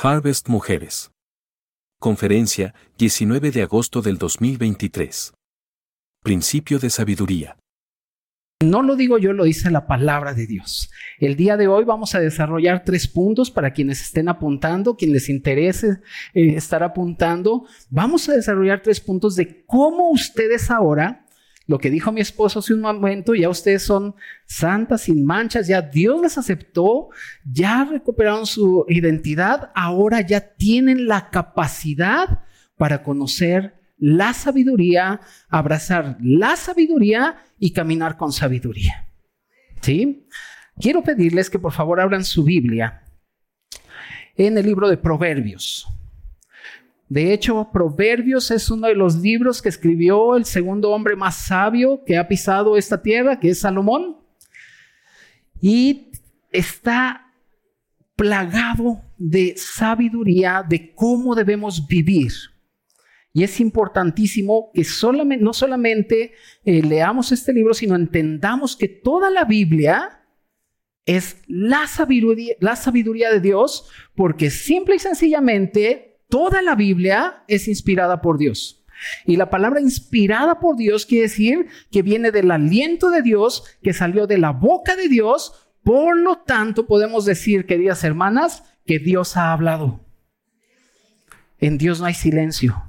Harvest Mujeres. Conferencia, 19 de agosto del 2023. Principio de sabiduría. No lo digo yo, lo dice la palabra de Dios. El día de hoy vamos a desarrollar tres puntos para quienes estén apuntando, quien les interese eh, estar apuntando. Vamos a desarrollar tres puntos de cómo ustedes ahora, lo que dijo mi esposo hace un momento, ya ustedes son santas, sin manchas, ya Dios les aceptó, ya recuperaron su identidad, ahora ya tienen la capacidad para conocer la sabiduría, abrazar la sabiduría y caminar con sabiduría. ¿Sí? Quiero pedirles que por favor abran su Biblia en el libro de Proverbios. De hecho, Proverbios es uno de los libros que escribió el segundo hombre más sabio que ha pisado esta tierra, que es Salomón. Y está plagado de sabiduría de cómo debemos vivir. Y es importantísimo que no solamente eh, leamos este libro, sino entendamos que toda la Biblia es la sabiduría de Dios, porque simple y sencillamente toda la Biblia es inspirada por Dios. Y la palabra inspirada por Dios quiere decir que viene del aliento de Dios, que salió de la boca de Dios. Por lo tanto, podemos decir, queridas hermanas, que Dios ha hablado. En Dios no hay silencio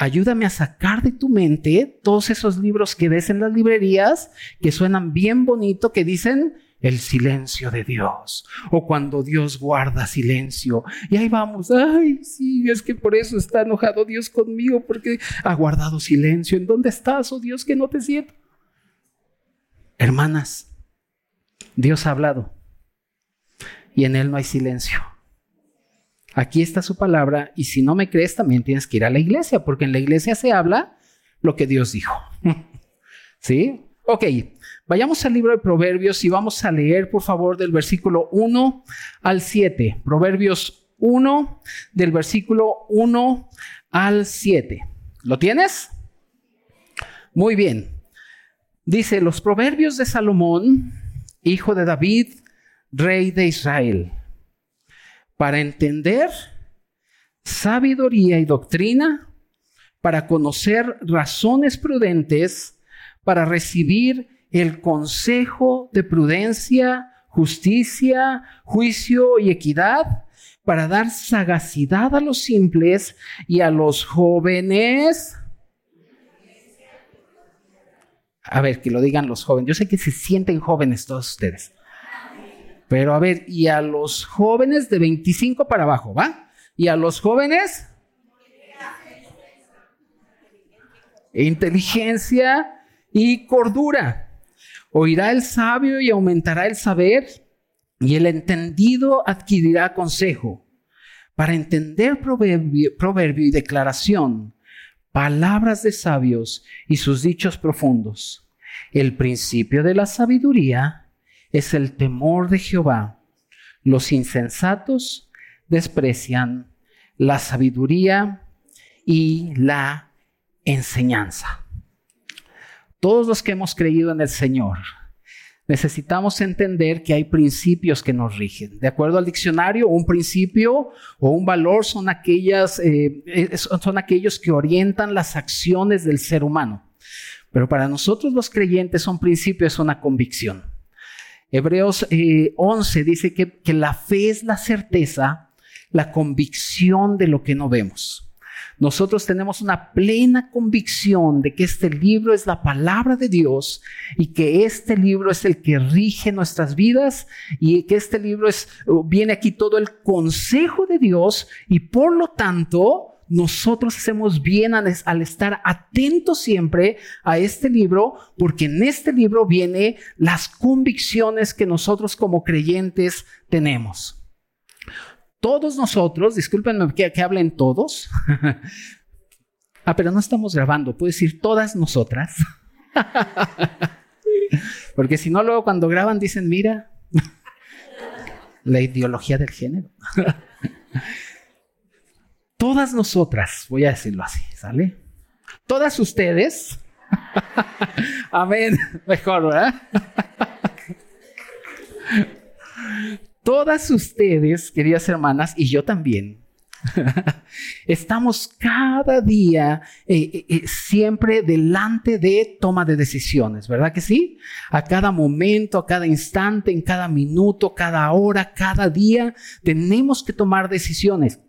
ayúdame a sacar de tu mente todos esos libros que ves en las librerías que suenan bien bonito, que dicen el silencio de Dios o cuando Dios guarda silencio. Y ahí vamos, ay, sí, es que por eso está enojado Dios conmigo porque ha guardado silencio. ¿En dónde estás, oh Dios, que no te siento? Hermanas, Dios ha hablado y en Él no hay silencio. Aquí está su palabra y si no me crees también tienes que ir a la iglesia, porque en la iglesia se habla lo que Dios dijo. ¿Sí? Ok, vayamos al libro de Proverbios y vamos a leer, por favor, del versículo 1 al 7. Proverbios 1, del versículo 1 al 7. ¿Lo tienes? Muy bien. Dice, los proverbios de Salomón, hijo de David, rey de Israel para entender sabiduría y doctrina, para conocer razones prudentes, para recibir el consejo de prudencia, justicia, juicio y equidad, para dar sagacidad a los simples y a los jóvenes. A ver, que lo digan los jóvenes. Yo sé que se sienten jóvenes todos ustedes. Pero a ver, y a los jóvenes de 25 para abajo, ¿va? Y a los jóvenes... Inteligencia y cordura. Oirá el sabio y aumentará el saber, y el entendido adquirirá consejo. Para entender proverbio, proverbio y declaración, palabras de sabios y sus dichos profundos. El principio de la sabiduría es el temor de Jehová. Los insensatos desprecian la sabiduría y la enseñanza. Todos los que hemos creído en el Señor, necesitamos entender que hay principios que nos rigen. De acuerdo al diccionario, un principio o un valor son, eh, son aquellos que orientan las acciones del ser humano. Pero para nosotros los creyentes un principio es una convicción. Hebreos 11 eh, dice que la fe es la certeza, la convicción de lo que no vemos. Nosotros tenemos una plena convicción de que este libro es la palabra de Dios y que este libro es el que rige nuestras vidas y que este libro es, viene aquí todo el consejo de Dios y por lo tanto nosotros hacemos bien al, estar atentos siempre a este libro, porque en este libro viene las convicciones que nosotros como creyentes tenemos. Todos nosotros, discúlpenme que, hablen todos. ah, pero no estamos grabando, puedo decir todas nosotras. porque si no, luego cuando graban dicen, mira, la ideología del género todas nosotras, voy a decirlo así, ¿sale? Todas ustedes, amén, mejor, ¿verdad? Todas ustedes, queridas hermanas, y yo también, estamos cada día eh, eh, eh, siempre delante de toma de decisiones, ¿verdad que sí? A cada momento, a cada instante, en cada minuto, cada hora, cada día, tenemos que tomar decisiones.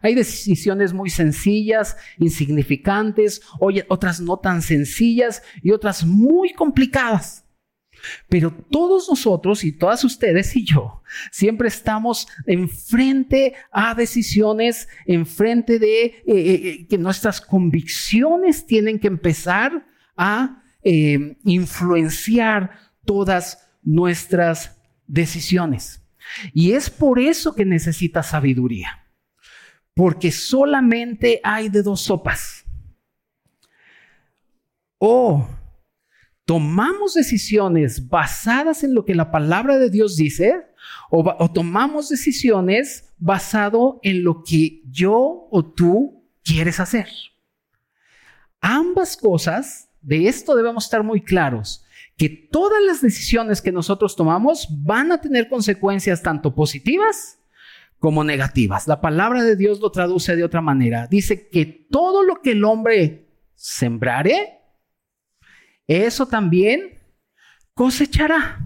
Hay decisiones muy sencillas, insignificantes, otras no tan sencillas y otras muy complicadas. Pero todos nosotros y todas ustedes y yo siempre estamos enfrente a decisiones, enfrente de eh, eh, eh, que nuestras convicciones tienen que empezar a influenciar todas nuestras decisiones. Y es por eso que necesitas sabiduría. Porque solamente hay de dos sopas. O tomamos decisiones basadas en lo que la palabra de Dios dice o, tomamos decisiones basado en lo que yo o tú quieres hacer. Ambas cosas, de esto debemos estar muy claros, que todas las decisiones que nosotros tomamos van a tener consecuencias tanto positivas como negativas. La palabra de Dios lo traduce de otra manera. Dice que todo lo que el hombre sembrare, eso también cosechará.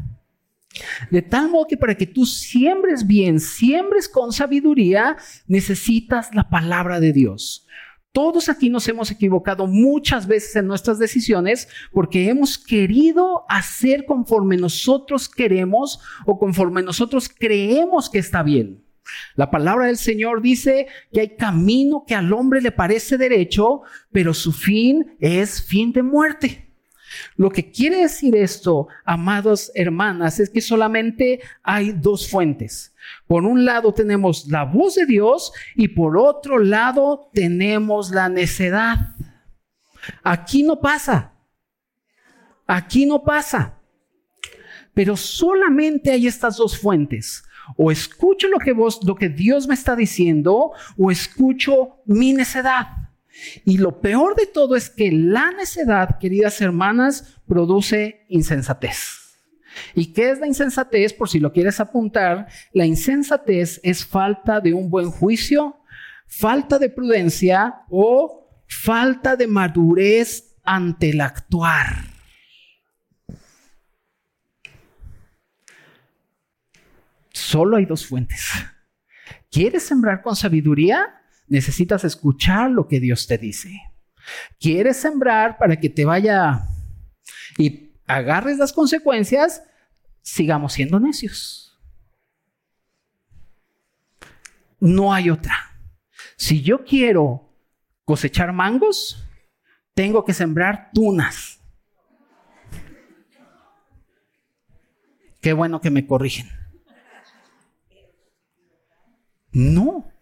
De tal modo que para que tú siembres bien, siembres con sabiduría, necesitas la palabra de Dios. Todos aquí nos hemos equivocado muchas veces en nuestras decisiones porque hemos querido hacer conforme nosotros queremos o conforme nosotros creemos que está bien. La palabra del Señor dice que hay camino que al hombre le parece derecho, pero su fin es fin de muerte. Lo que quiere decir esto, amados hermanas, es que solamente hay dos fuentes. Por un lado tenemos la voz de Dios y por otro lado tenemos la necedad. Aquí no pasa. Aquí no pasa. Pero solamente hay estas dos fuentes. O escucho lo que vos, lo que Dios me está diciendo, o escucho mi necedad. Y lo peor de todo es que la necedad, queridas hermanas, produce insensatez. ¿Y qué es la insensatez? Por si lo quieres apuntar, la insensatez es falta de un buen juicio, falta de prudencia o falta de madurez ante el actuar. Solo hay dos fuentes. ¿Quieres sembrar con sabiduría? Necesitas escuchar lo que Dios te dice. ¿Quieres sembrar para que te vaya y agarres las consecuencias? Sigamos siendo necios. No hay otra. Si yo quiero cosechar mangos, tengo que sembrar tunas. Qué bueno que me corrigen. No.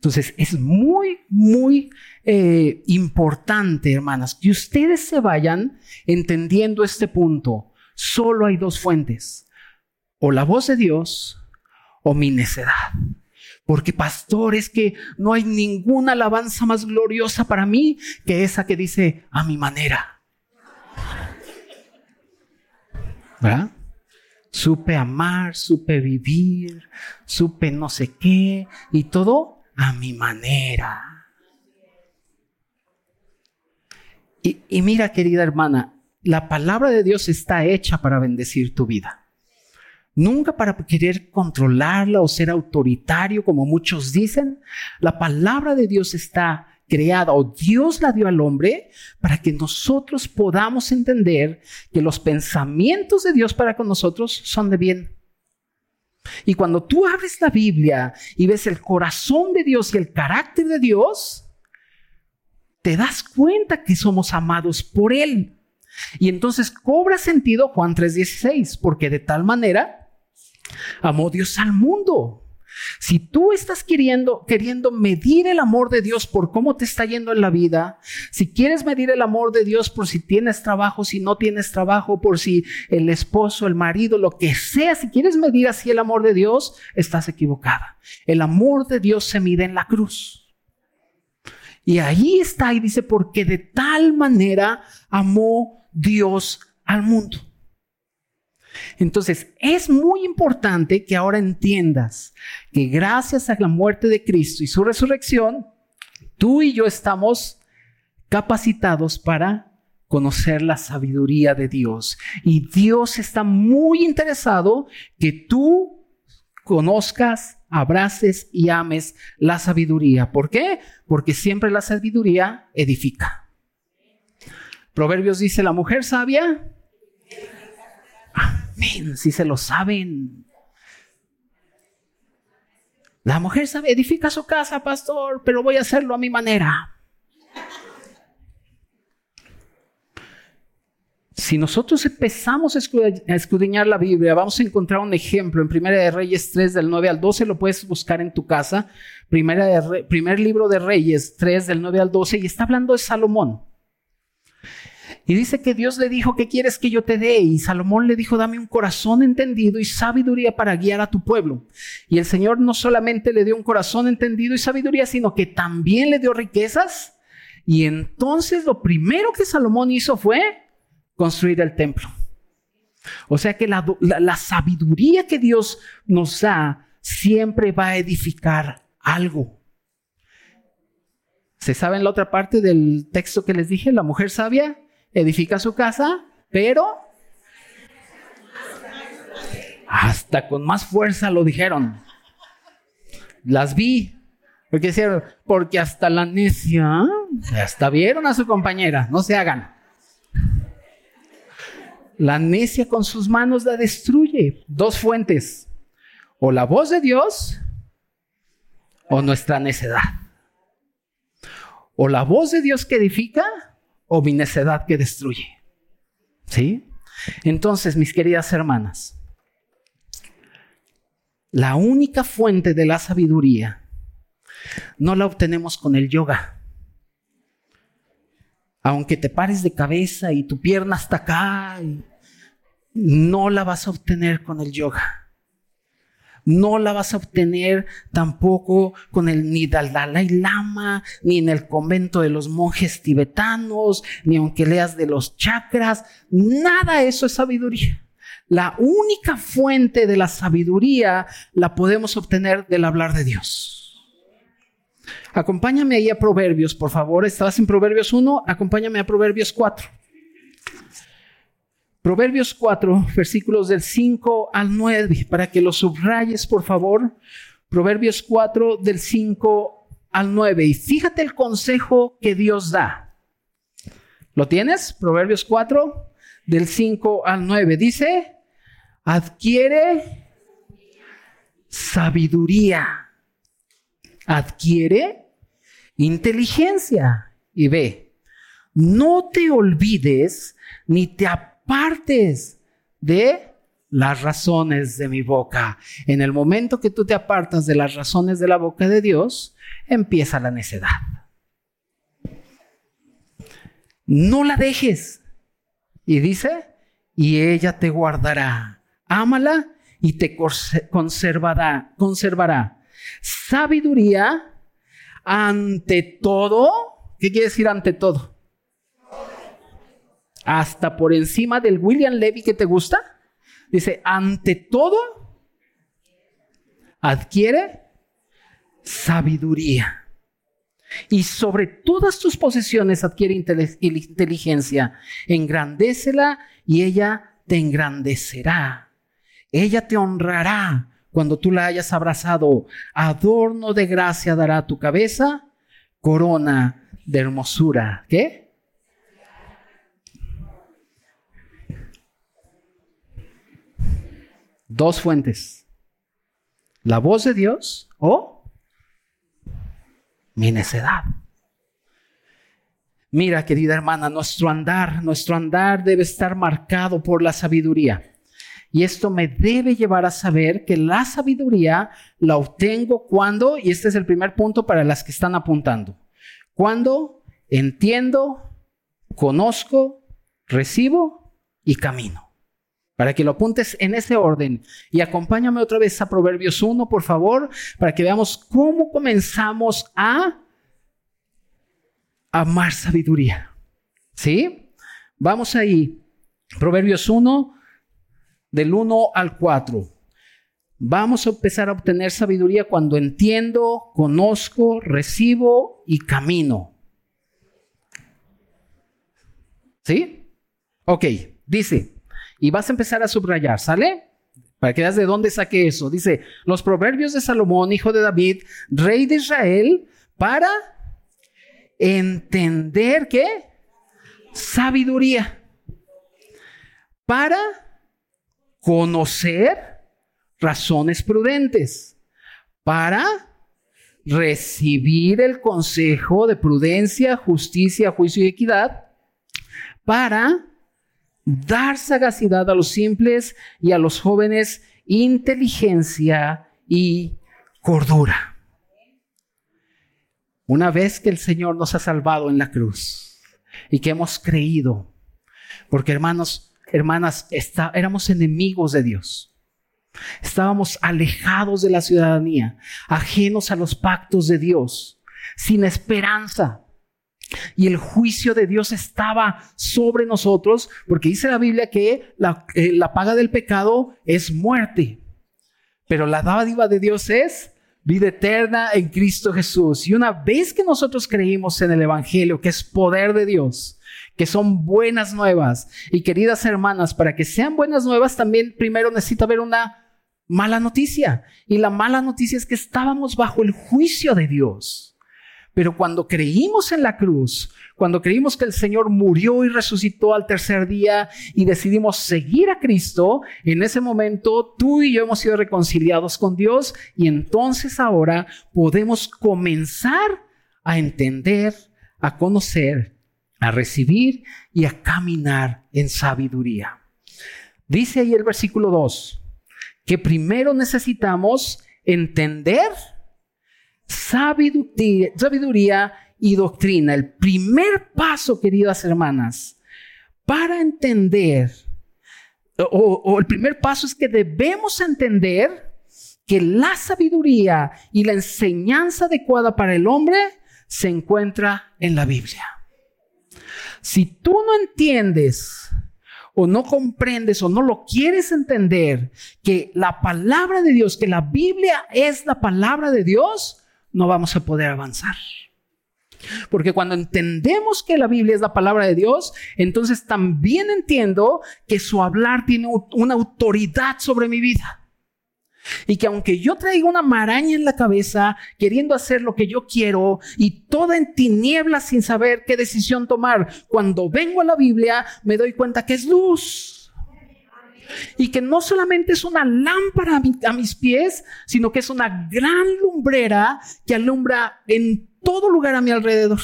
Entonces, es muy, muy eh, importante, hermanas, que ustedes se vayan entendiendo este punto. Solo hay dos fuentes, o la voz de Dios o mi necedad. Porque pastor, es que no hay ninguna alabanza más gloriosa para mí que esa que dice a mi manera. ¿Verdad? Supe amar, supe vivir, supe no sé qué y todo a mi manera. Y, mira, querida hermana, la palabra de Dios está hecha para bendecir tu vida. Nunca para querer controlarla o ser autoritario, como muchos dicen. La palabra de Dios está creada o Dios la dio al hombre para que nosotros podamos entender que los pensamientos de Dios para con nosotros son de bien. Y cuando tú abres la Biblia y ves el corazón de Dios y el carácter de Dios, te das cuenta que somos amados por Él. Y entonces cobra sentido Juan 3:16, porque de tal manera amó Dios al mundo si tú estás queriendo, queriendo medir el amor de Dios por cómo te está yendo en la vida, si quieres medir el amor de Dios por si tienes trabajo, si no tienes trabajo, por si el esposo, el marido, lo que sea, si quieres medir así el amor de Dios, estás equivocada. El amor de Dios se mide en la cruz. Y ahí está y dice, porque de tal manera amó Dios al mundo. Entonces, es muy importante que ahora entiendas que gracias a la muerte de Cristo y su resurrección, tú y yo estamos capacitados para conocer la sabiduría de Dios. Y Dios está muy interesado que tú conozcas, abraces y ames la sabiduría. ¿Por qué? Porque siempre la sabiduría edifica. Proverbios dice, la mujer sabia si se lo saben. La mujer sabe, edifica su casa, pastor, pero voy a hacerlo a mi manera. Si nosotros empezamos a escudriñar la Biblia, vamos a encontrar un ejemplo en Primera de Reyes 3 del 9 al 12, lo puedes buscar en tu casa. Primera primer libro de Reyes 3 del 9 al 12 y está hablando de Salomón. Y dice que Dios le dijo, ¿qué quieres que yo te dé? Y Salomón le dijo, dame un corazón entendido y sabiduría para guiar a tu pueblo. Y el Señor no solamente le dio un corazón entendido y sabiduría, sino que también le dio riquezas. Y entonces lo primero que Salomón hizo fue construir el templo. O sea que la, la sabiduría que Dios nos da siempre va a edificar algo. ¿Se sabe en la otra parte del texto que les dije? La mujer sabia edifica su casa, pero hasta con más fuerza lo dijeron. Las vi. Porque, porque hasta la necia, hasta vieron a su compañera, no se hagan. La necia con sus manos la destruye. Dos fuentes. O la voz de Dios o nuestra necedad. O la voz de Dios que edifica o mi necedad que destruye. ¿Sí? Entonces, mis queridas hermanas, la única fuente de la sabiduría no la obtenemos con el yoga. Aunque te pares de cabeza y tu pierna está acá, no la vas a obtener con el yoga no la vas a obtener tampoco con el ni Dalai Lama, ni en el convento de los monjes tibetanos, ni aunque leas de los chakras, nada eso es sabiduría. La única fuente de la sabiduría la podemos obtener del hablar de Dios. Acompáñame ahí a Proverbios, por favor. Estabas en Proverbios 1, acompáñame a Proverbios 4. Proverbios 4, versículos del 5 al 9, para que lo subrayes, por favor. Proverbios 4, del 5 al 9. Y fíjate el consejo que Dios da. ¿Lo tienes? Proverbios 4, del 5 al 9. Dice, adquiere sabiduría, adquiere inteligencia. Y ve, no te olvides ni te de las razones de mi boca. En el momento que tú te apartas de las razones de la boca de Dios, empieza la necedad. No la dejes. Y dice, y ella te guardará. Ámala y te conservará, conservará. Sabiduría ante todo. ¿Qué quiere decir ante todo? Hasta por encima del William Levy que te gusta. Dice, ante todo, adquiere sabiduría. Y sobre todas tus posesiones adquiere inteligencia. Engrandécela y ella te engrandecerá. Ella te honrará cuando tú la hayas abrazado. Adorno de gracia dará tu cabeza, corona de hermosura. ¿Qué? Dos fuentes. La voz de Dios o mi necedad. Mira, querida hermana, nuestro andar, nuestro andar debe estar marcado por la sabiduría. Y esto me debe llevar a saber que la sabiduría la obtengo cuando, y este es el primer punto para las que están apuntando, cuando entiendo, conozco, recibo y camino para que lo apuntes en ese orden. Y acompáñame otra vez a Proverbios 1, por favor, para que veamos cómo comenzamos a amar sabiduría. ¿Sí? Vamos ahí. Proverbios 1, del 1 al 4. Vamos a empezar a obtener sabiduría cuando entiendo, conozco, recibo y camino. ¿Sí? Ok, dice, y vas a empezar a subrayar, ¿sale? Para que veas de dónde saqué eso. Dice, los proverbios de Salomón, hijo de David, rey de Israel, para entender qué? Sabiduría. Para conocer razones prudentes. Para recibir el consejo de prudencia, justicia, juicio y equidad. Para dar sagacidad a los simples y a los jóvenes inteligencia y cordura. Una vez que el Señor nos ha salvado en la cruz y que hemos creído, porque hermanos, hermanas, éramos enemigos de Dios. Estábamos alejados de la ciudadanía, ajenos a los pactos de Dios, sin esperanza. Y el juicio de Dios estaba sobre nosotros, porque dice la Biblia que la, eh, la paga del pecado es muerte, pero la dádiva de Dios es vida eterna en Cristo Jesús. Y una vez que nosotros creímos en el Evangelio, que es poder de Dios, que son buenas nuevas, y queridas hermanas, para que sean buenas nuevas, también primero necesita haber una mala noticia. Y la mala noticia es que estábamos bajo el juicio de Dios. Pero cuando creímos en la cruz, cuando creímos que el Señor murió y resucitó al tercer día y decidimos seguir a Cristo, en ese momento tú y yo hemos sido reconciliados con Dios y entonces ahora podemos comenzar a entender, a conocer, a recibir y a caminar en sabiduría. Dice ahí el versículo 2 que primero necesitamos entender sabiduría, y doctrina. El primer paso, queridas hermanas, para entender, o, el primer paso es que debemos entender que la sabiduría y la enseñanza adecuada para el hombre se encuentra en la Biblia. Si tú no entiendes o no comprendes o no lo quieres entender que la palabra de Dios, que la Biblia es la palabra de Dios, no vamos a poder avanzar. Porque cuando entendemos que la Biblia es la palabra de Dios, entonces también entiendo que su hablar tiene una autoridad sobre mi vida. Y que aunque yo traiga una maraña en la cabeza, queriendo hacer lo que yo quiero y toda en tinieblas sin saber qué decisión tomar, cuando vengo a la Biblia me doy cuenta que es luz y que no solamente es una lámpara a, mis pies, sino que es una gran lumbrera que alumbra en todo lugar a mi alrededor.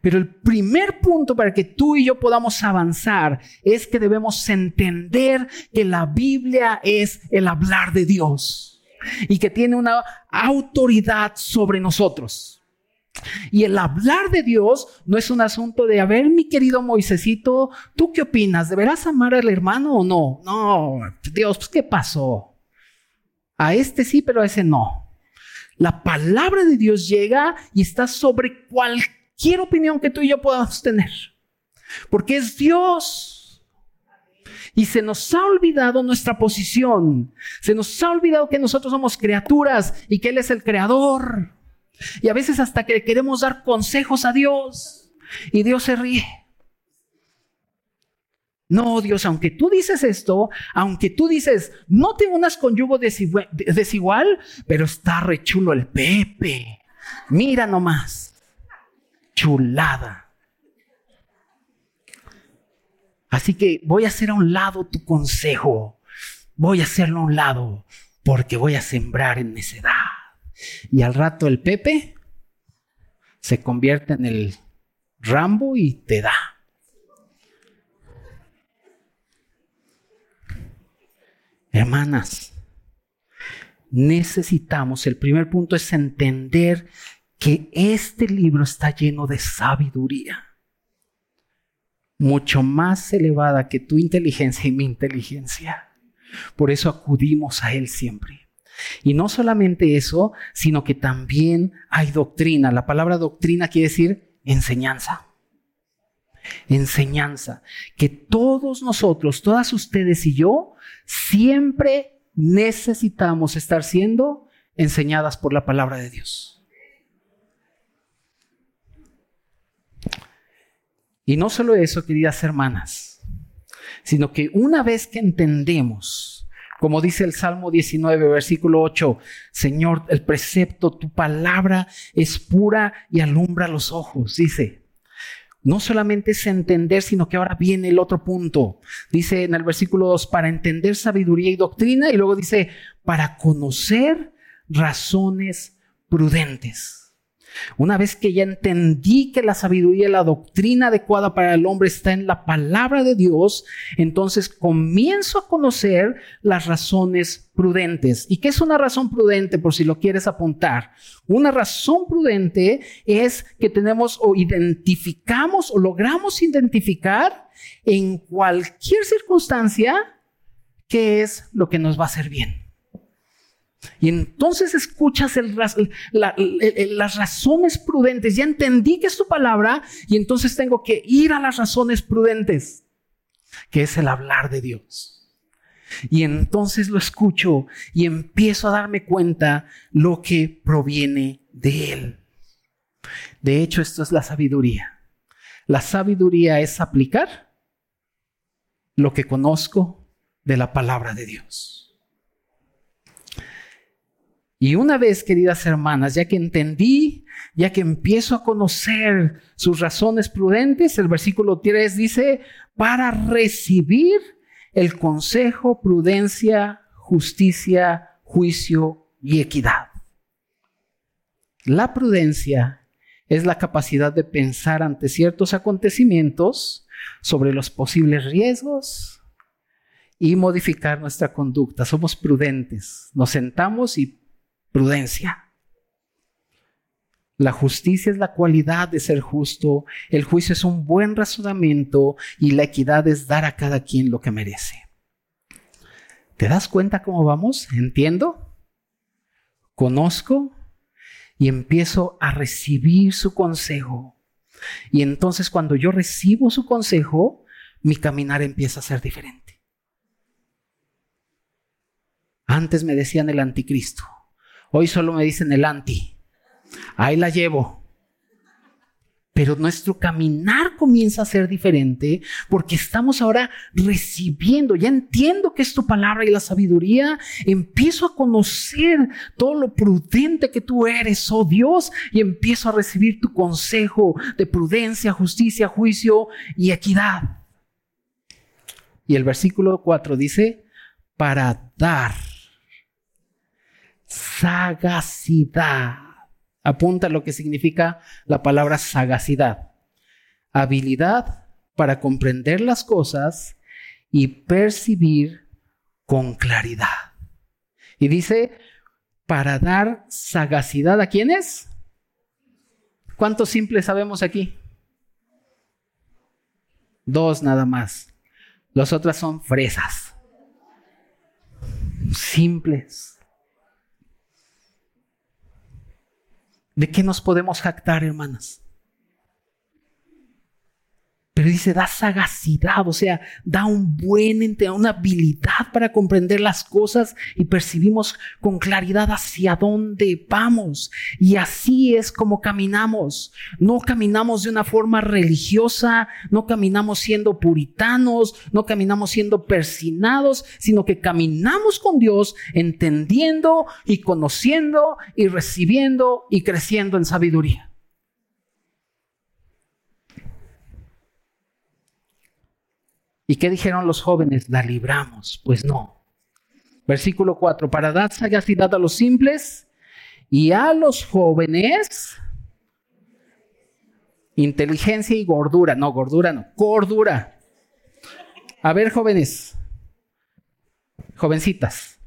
Pero el primer punto para que tú y yo podamos avanzar es que debemos entender que la Biblia es el hablar de Dios y que tiene una autoridad sobre nosotros. Y el hablar de Dios no es un asunto de, a ver, mi querido Moisésito, ¿tú qué opinas? ¿Deberás amar al hermano o no? No, Dios, pues ¿qué pasó? A este sí, pero a ese no. La palabra de Dios llega y está sobre cualquier opinión que tú y yo podamos tener. Porque es Dios. Y se nos ha olvidado nuestra posición. Se nos ha olvidado que nosotros somos criaturas y que Él es el creador. Y a veces hasta que queremos dar consejos a Dios y Dios se ríe. No, Dios, aunque tú dices esto, aunque tú dices, no te unas con yugo desigual, pero está rechulo el Pepe. Mira nomás. Chulada. Así que voy a hacer a un lado tu consejo. Voy a hacerlo a un lado porque voy a sembrar en necedad. Y al rato el Pepe se convierte en el Rambo y te da. Hermanas, necesitamos, el primer punto es entender que este libro está lleno de sabiduría, mucho más elevada que tu inteligencia y mi inteligencia. Por eso acudimos a Él siempre. Y no solamente eso, sino que también hay doctrina. La palabra doctrina quiere decir enseñanza. enseñanza, que todos nosotros, todas ustedes y yo, siempre necesitamos estar siendo enseñadas por la palabra de Dios. Y no solo eso, queridas hermanas, sino que una vez que entendemos, como dice el Salmo 19, versículo 8, Señor, el precepto, tu palabra es pura y alumbra los ojos, dice. No solamente es entender, sino que ahora viene el otro punto. Dice en el versículo 2, para entender sabiduría y doctrina, y luego dice, para conocer razones prudentes. Una vez que ya entendí que la sabiduría y la doctrina adecuada para el hombre está en la palabra de Dios, entonces comienzo a conocer las razones prudentes. ¿Y qué es una razón prudente por si lo quieres apuntar? Una razón prudente es que tenemos o identificamos o logramos identificar en cualquier circunstancia qué es lo que nos va a hacer bien. Y entonces escuchas las razones prudentes. Ya entendí que es tu palabra y entonces tengo que ir a las razones prudentes, que es el hablar de Dios. Y entonces lo escucho y empiezo a darme cuenta lo que proviene de Él. De hecho, esto es la sabiduría. La sabiduría es aplicar lo que conozco de la palabra de Dios. Y una vez, queridas hermanas, ya que entendí, ya que empiezo a conocer sus razones prudentes, el versículo 3 dice, para recibir el consejo, prudencia, justicia, juicio y equidad. La prudencia es la capacidad de pensar ante ciertos acontecimientos sobre los posibles riesgos y modificar nuestra conducta. Somos prudentes. Nos sentamos y prudencia. La justicia es la cualidad de ser justo, el juicio es un buen razonamiento y la equidad es dar a cada quien lo que merece. ¿Te das cuenta cómo vamos? Entiendo, conozco y empiezo a recibir su consejo. Y entonces cuando yo recibo su consejo, mi caminar empieza a ser diferente. Antes me decían el anticristo. Hoy solo me dicen el anti. Ahí la llevo. Pero nuestro caminar comienza a ser diferente porque estamos ahora recibiendo, ya entiendo que es tu palabra y la sabiduría, empiezo a conocer todo lo prudente que tú eres, oh Dios, y empiezo a recibir tu consejo de prudencia, justicia, juicio y equidad. Y el versículo 4 dice, para dar sagacidad. Apunta lo que significa la palabra sagacidad. Habilidad para comprender las cosas y percibir con claridad. Y dice, para dar sagacidad a quiénes? ¿Cuántos simples sabemos aquí? Dos nada más. Las otras son fresas. Simples. ¿De qué nos podemos jactar, hermanas? Dice, da sagacidad, o sea, da un buen, una habilidad para comprender las cosas y percibimos con claridad hacia dónde vamos. Y así es como caminamos. No caminamos de una forma religiosa, no caminamos siendo puritanos, no caminamos siendo persinados, sino que caminamos con Dios entendiendo y conociendo y recibiendo y creciendo en sabiduría. ¿Y qué dijeron los jóvenes? La libramos. Pues no. Versículo 4, para dar sagacidad a los simples y a los jóvenes, inteligencia y gordura. No, gordura no, cordura. A ver, jóvenes, jovencitas,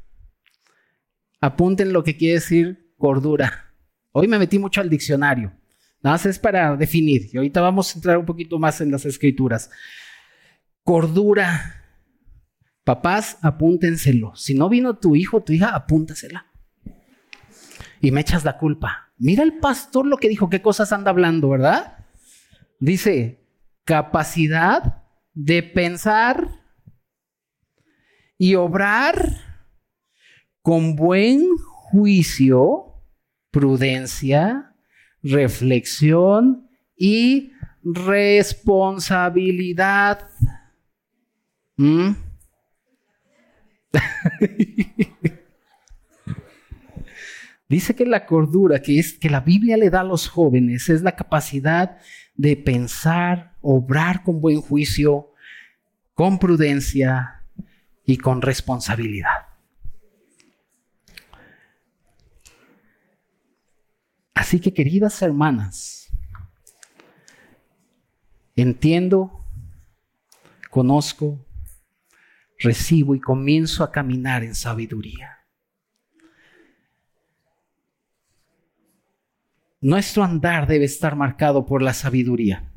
apunten lo que quiere decir cordura. Hoy me metí mucho al diccionario. Nada más es para definir. Y ahorita vamos a entrar un poquito más en las escrituras. Cordura. Papás, apúntenselo. Si no vino tu hijo tu hija, apúntasela. Y me echas la culpa. Mira el pastor lo que dijo, qué cosas anda hablando, ¿verdad? Dice, capacidad de pensar y obrar con buen juicio, prudencia, reflexión y responsabilidad. ¿Mm? Dice que la cordura que es que la Biblia le da a los jóvenes es la capacidad de pensar, obrar con buen juicio, con prudencia y con responsabilidad. Así que queridas hermanas, entiendo, conozco, recibo y comienzo a caminar en sabiduría. Nuestro andar debe estar marcado por la sabiduría.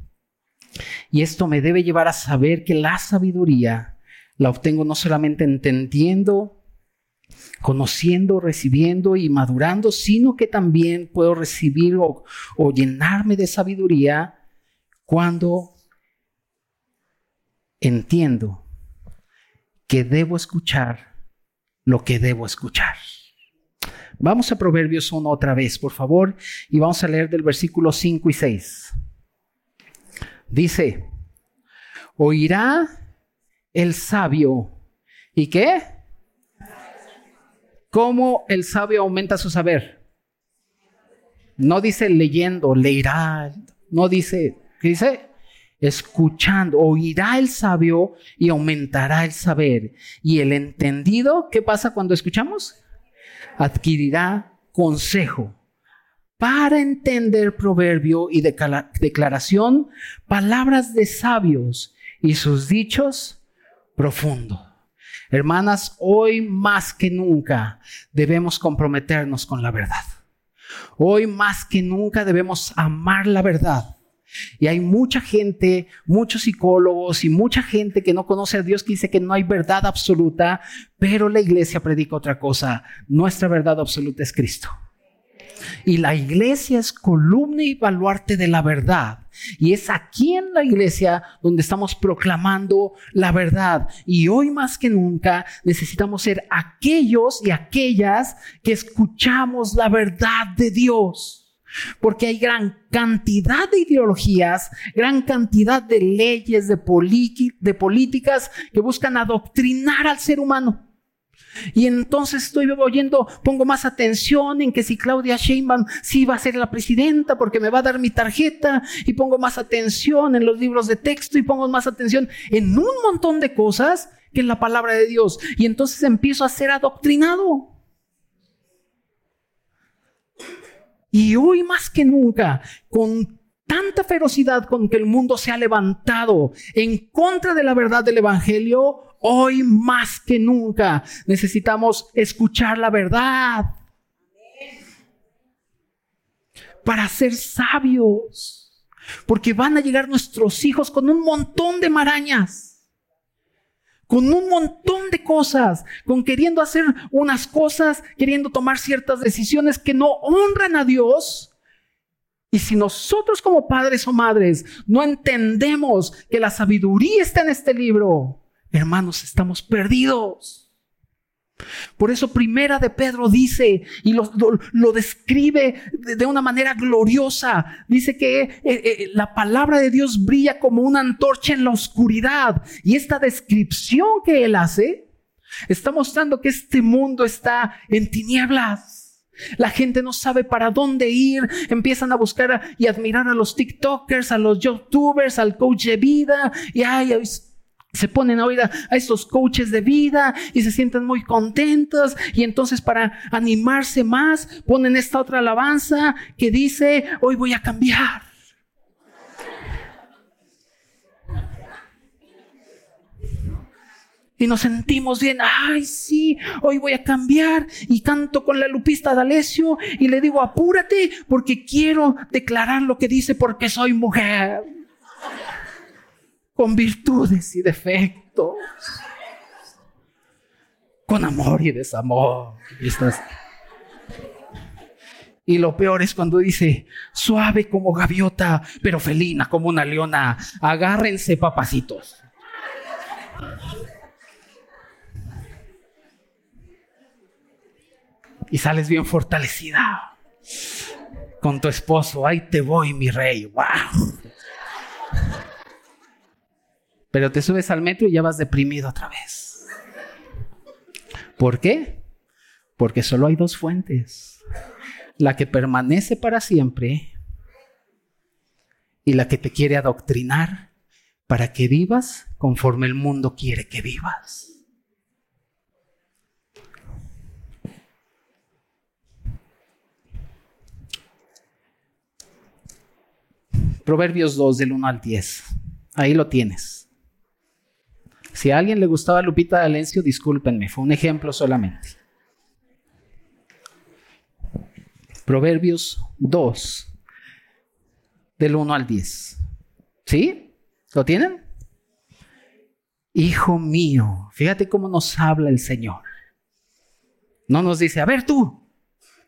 Y esto me debe llevar a saber que la sabiduría la obtengo no solamente entendiendo, conociendo, recibiendo y madurando, sino que también puedo recibir o, o llenarme de sabiduría cuando entiendo que debo escuchar lo que debo escuchar. Vamos a Proverbios 1 otra vez, por favor, y vamos a leer del versículo 5 y 6. Dice, oirá el sabio. ¿Y qué? ¿Cómo el sabio aumenta su saber? No dice leyendo, leerá. No dice, ¿qué dice? Escuchando, oirá el sabio y aumentará el saber. Y el entendido, ¿qué pasa cuando escuchamos? adquirirá consejo para entender proverbio y declaración, palabras de sabios y sus dichos profundo. Hermanas, hoy más que nunca debemos comprometernos con la verdad. Hoy más que nunca debemos amar la verdad. Y hay mucha gente, muchos psicólogos y mucha gente que no conoce a Dios que dice que no hay verdad absoluta, pero la iglesia predica otra cosa. Nuestra verdad absoluta es Cristo. Y la iglesia es columna y baluarte de la verdad. Y es aquí en la iglesia donde estamos proclamando la verdad. Y hoy más que nunca necesitamos ser aquellos y aquellas que escuchamos la verdad de Dios. Porque hay gran cantidad de ideologías, gran cantidad de leyes, de, políticas que buscan adoctrinar al ser humano. Y entonces estoy oyendo, pongo más atención en que si Claudia Sheinbaum sí va a ser la presidenta porque me va a dar mi tarjeta y pongo más atención en los libros de texto y pongo más atención en un montón de cosas que en la palabra de Dios. Y entonces empiezo a ser adoctrinado. Y hoy más que nunca, con tanta ferocidad con que el mundo se ha levantado en contra de la verdad del Evangelio, hoy más que nunca necesitamos escuchar la verdad. Para ser sabios, porque van a llegar nuestros hijos con un montón de marañas con un montón de cosas, con queriendo hacer unas cosas, queriendo tomar ciertas decisiones que no honran a Dios. Y si nosotros como padres o madres no entendemos que la sabiduría está en este libro, hermanos, estamos perdidos. Por eso primera de Pedro dice y lo, describe de, una manera gloriosa. Dice que eh, eh, la palabra de Dios brilla como una antorcha en la oscuridad. Y esta descripción que él hace está mostrando que este mundo está en tinieblas. La gente no sabe para dónde ir, empiezan a buscar y admirar a los TikTokers, a los YouTubers, al coach de vida, y ay, se ponen a oír a, estos coaches de vida y se sienten muy contentos y entonces para animarse más ponen esta otra alabanza que dice, hoy voy a cambiar. Y nos sentimos bien, ay sí, hoy voy a cambiar y canto con la lupista de Alessio y le digo, apúrate porque quiero declarar lo que dice porque soy mujer con virtudes y defectos, con amor y desamor. Y lo peor es cuando dice, suave como gaviota, pero felina como una leona. Agárrense, papacitos. Y sales bien fortalecida con tu esposo. Ahí te voy, mi rey. ¡Wow! Pero te subes al metro y ya vas deprimido otra vez. ¿Por qué? Porque solo hay dos fuentes la que permanece para siempre y la que te quiere adoctrinar para que vivas conforme el mundo quiere que vivas. Proverbios 2 del 1 al 10. Ahí lo tienes. Si a alguien le gustaba Lupita D'Alencio, discúlpenme, fue un ejemplo solamente. Proverbios 2, del 1 al 10. ¿Sí? ¿Lo tienen? Hijo mío, fíjate cómo nos habla el Señor. No nos dice, a ver tú,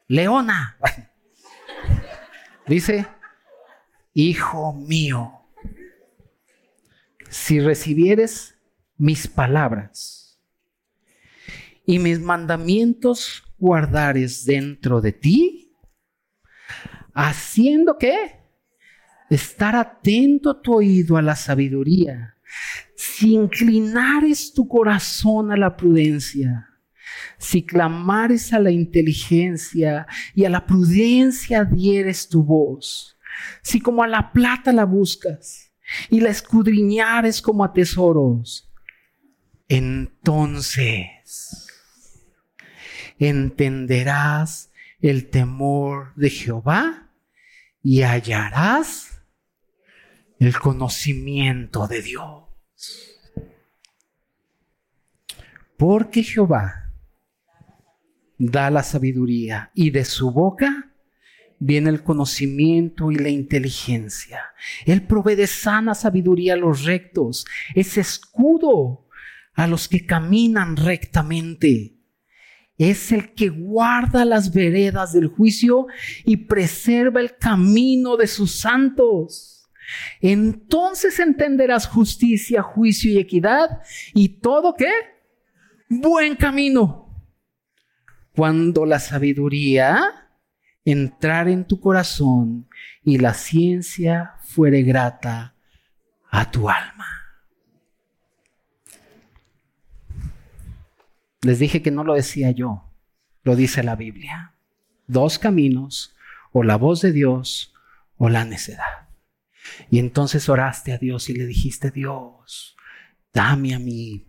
leona. Dice, hijo mío, si recibieres mis palabras y mis mandamientos guardares dentro de ti, haciendo qué? Estar atento tu oído a la sabiduría. Si inclinares tu corazón a la prudencia, si clamares a la inteligencia y a la prudencia dieres tu voz, si como a la plata la buscas y la escudriñares como a tesoros, entonces entenderás el temor de Jehová y hallarás el conocimiento de Dios. Porque Jehová da la sabiduría y de su boca viene el conocimiento y la inteligencia. Él provee de sana sabiduría a los rectos, es escudo a los que caminan rectamente es el que guarda las veredas del juicio y preserva el camino de sus santos. Entonces entenderás justicia, juicio y equidad y todo qué? Buen camino. Cuando la sabiduría entrar en tu corazón y la ciencia fuere grata a tu alma. Les dije que no lo decía yo, lo dice la Biblia. Dos caminos, o la voz de Dios o la necedad. Y entonces oraste a Dios y le dijiste, Dios, dame a mi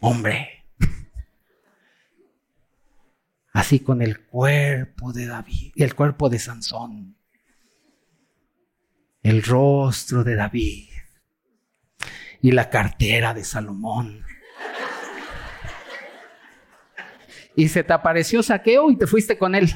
hombre. Así con el cuerpo de David, el cuerpo de Sansón, el rostro de David y la cartera de Salomón y se te apareció saqueo y te fuiste con él.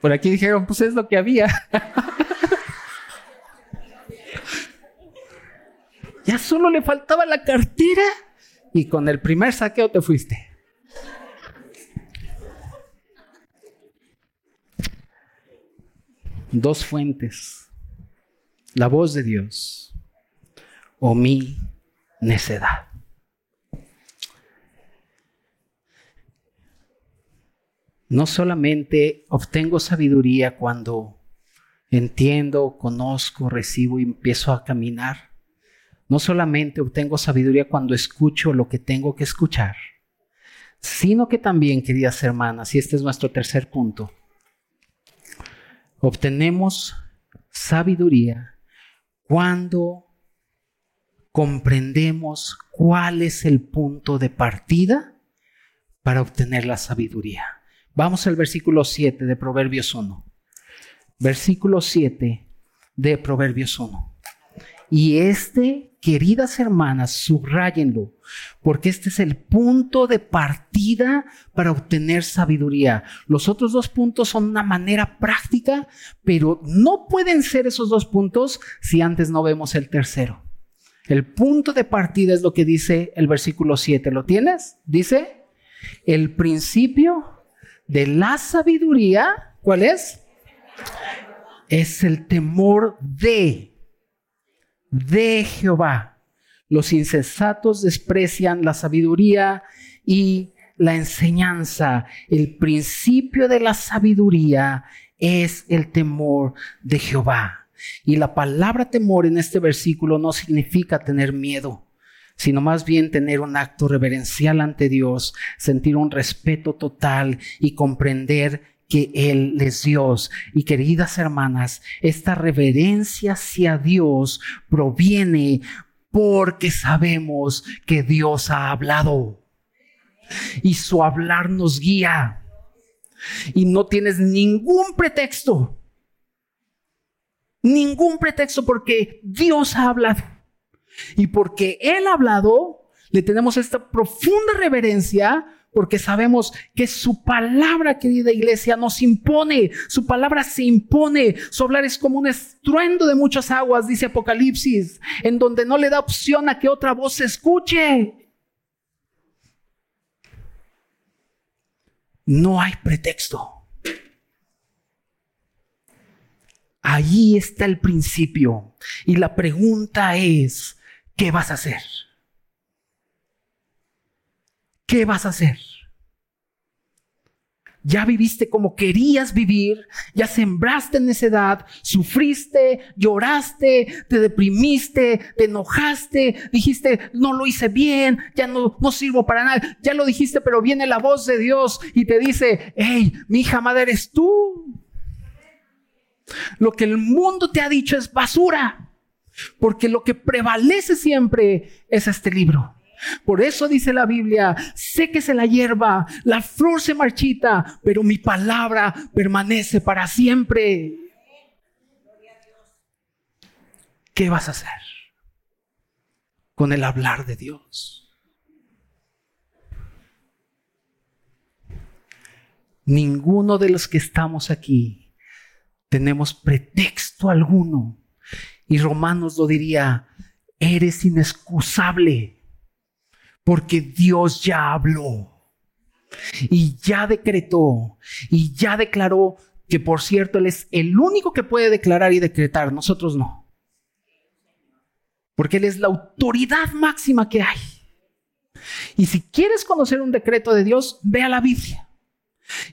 Por aquí dijeron, pues es lo que había. ya solo le faltaba la cartera y con el primer saqueo te fuiste. Dos fuentes, la voz de Dios o mi necedad. No solamente obtengo sabiduría cuando entiendo, conozco, recibo y empiezo a caminar. No solamente obtengo sabiduría cuando escucho lo que tengo que escuchar, sino que también, queridas hermanas, y este es nuestro tercer punto, obtenemos sabiduría cuando comprendemos cuál es el punto de partida para obtener la sabiduría. Vamos al versículo 7 de Proverbios 1. Versículo 7 de Proverbios 1. Y este, queridas hermanas, subrayenlo, porque este es el punto de partida para obtener sabiduría. Los otros dos puntos son una manera práctica, pero no pueden ser esos dos puntos si antes no vemos el tercero. El punto de partida es lo que dice el versículo 7. ¿Lo tienes? Dice, el principio de la sabiduría, ¿cuál es? Es el temor de, de Jehová. Los insensatos desprecian la sabiduría y la enseñanza. El principio de la sabiduría es el temor de Jehová. Y la palabra temor en este versículo no significa tener miedo, sino más bien tener un acto reverencial ante Dios, sentir un respeto total y comprender que Él es Dios. Y queridas hermanas, esta reverencia hacia Dios proviene porque sabemos que Dios ha hablado. Y su hablar nos guía. Y no tienes ningún pretexto ningún pretexto porque Dios ha hablado. Y porque Él ha hablado, le tenemos esta profunda reverencia porque sabemos que su palabra, querida iglesia, nos impone, su palabra se impone, su hablar es como un estruendo de muchas aguas, dice Apocalipsis, en donde no le da opción a que otra voz se escuche. No hay pretexto. Allí está el principio. Y la pregunta es, ¿qué vas a hacer? ¿Qué vas a hacer? Ya viviste como querías vivir, ya sembraste necedad, sufriste, lloraste, te deprimiste, te enojaste, dijiste, no lo hice bien, ya no, no sirvo para nada, ya lo dijiste, pero viene la voz de Dios y te dice, hey, mi hija madre eres tú. Lo que el mundo te ha dicho es basura, porque lo que prevalece siempre es este libro. Por eso dice la Biblia, séquese la hierba, la flor se marchita, pero mi palabra permanece para siempre. ¿Qué vas a hacer con el hablar de Dios? Ninguno de los que estamos aquí tenemos pretexto alguno. Y Romanos lo diría, eres inexcusable porque Dios ya habló y ya decretó y ya declaró que por cierto Él es el único que puede declarar y decretar, nosotros no. Porque Él es la autoridad máxima que hay. Y si quieres conocer un decreto de Dios, ve a la Biblia.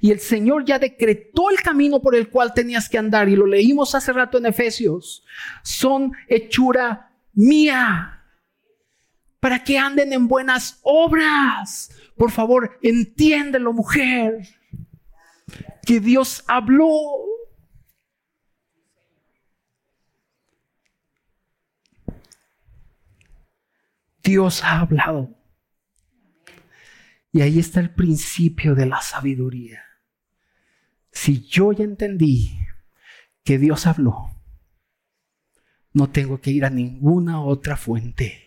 Y el Señor ya decretó el camino por el cual tenías que andar. Y lo leímos hace rato en Efesios. Son hechura mía. Para que anden en buenas obras. Por favor, entiéndelo, mujer. Que Dios habló. Dios ha hablado. Y ahí está el principio de la sabiduría. Si yo ya entendí que Dios habló, no tengo que ir a ninguna otra fuente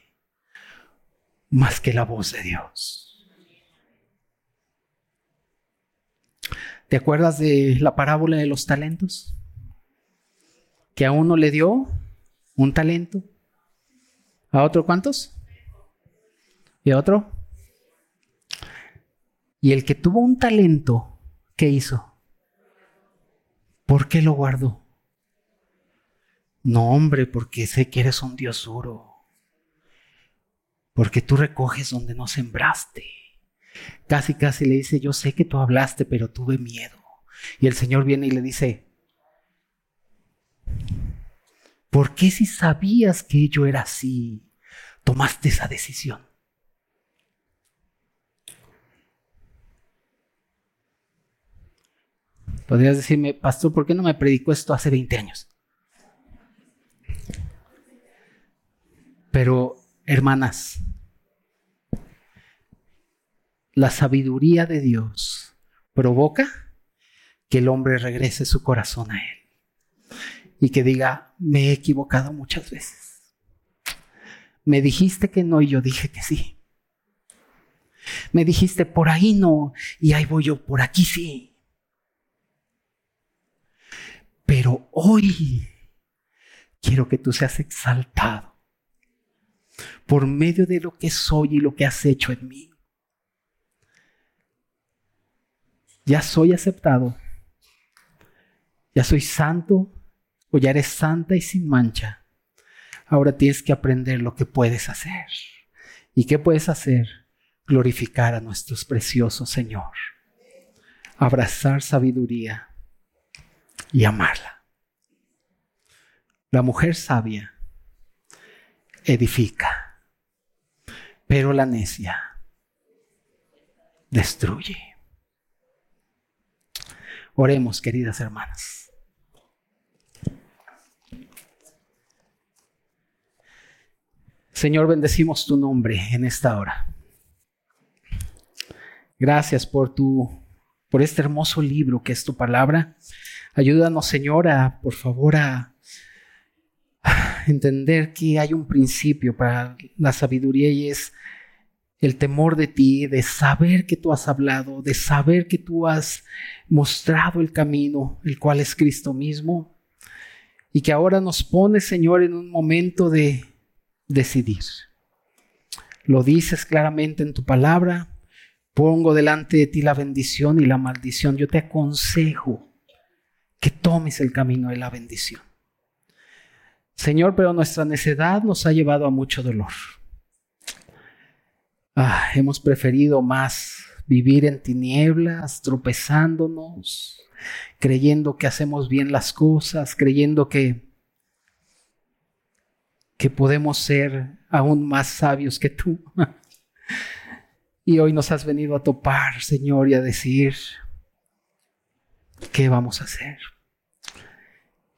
más que la voz de Dios. ¿Te acuerdas de la parábola de los talentos? Que a uno le dio un talento, a otro cuántos? ¿Y a otro? Y el que tuvo un talento, ¿qué hizo? ¿Por qué lo guardó? No, hombre, porque sé que eres un Dios duro. Porque tú recoges donde no sembraste. Casi, casi le dice, yo sé que tú hablaste, pero tuve miedo. Y el Señor viene y le dice, ¿por qué si sabías que yo era así, tomaste esa decisión? Podrías decirme, pastor, ¿por qué no me predicó esto hace 20 años? Pero, hermanas, la sabiduría de Dios provoca que el hombre regrese su corazón a Él y que diga, me he equivocado muchas veces. Me dijiste que no y yo dije que sí. Me dijiste por ahí no y ahí voy yo, por aquí sí. Pero hoy quiero que tú seas exaltado por medio de lo que soy y lo que has hecho en mí. Ya soy aceptado. Ya soy santo o ya eres santa y sin mancha. Ahora tienes que aprender lo que puedes hacer. ¿Y qué puedes hacer? Glorificar a nuestro precioso Señor. Abrazar sabiduría y amarla. La mujer sabia edifica, pero la necia destruye. Oremos, queridas hermanas. Señor, bendecimos tu nombre en esta hora. Gracias por tu por este hermoso libro que es tu palabra. Ayúdanos, Señor, a por favor a entender que hay un principio para la sabiduría y es el temor de ti, de saber que tú has hablado, de saber que tú has mostrado el camino, el cual es Cristo mismo, y que ahora nos pone, Señor, en un momento de decidir. Lo dices claramente en tu palabra, pongo delante de ti la bendición y la maldición. Yo te aconsejo que tomes el camino de la bendición. Señor, pero nuestra necedad nos ha llevado a mucho dolor. Ah, hemos preferido más vivir en tinieblas, tropezándonos, creyendo que hacemos bien las cosas, creyendo que, que podemos ser aún más sabios que tú. y hoy nos has venido a topar, Señor, y a decir, ¿qué vamos a hacer?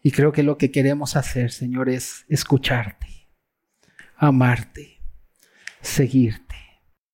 Y creo que lo que queremos hacer, Señor, es escucharte, amarte, seguirte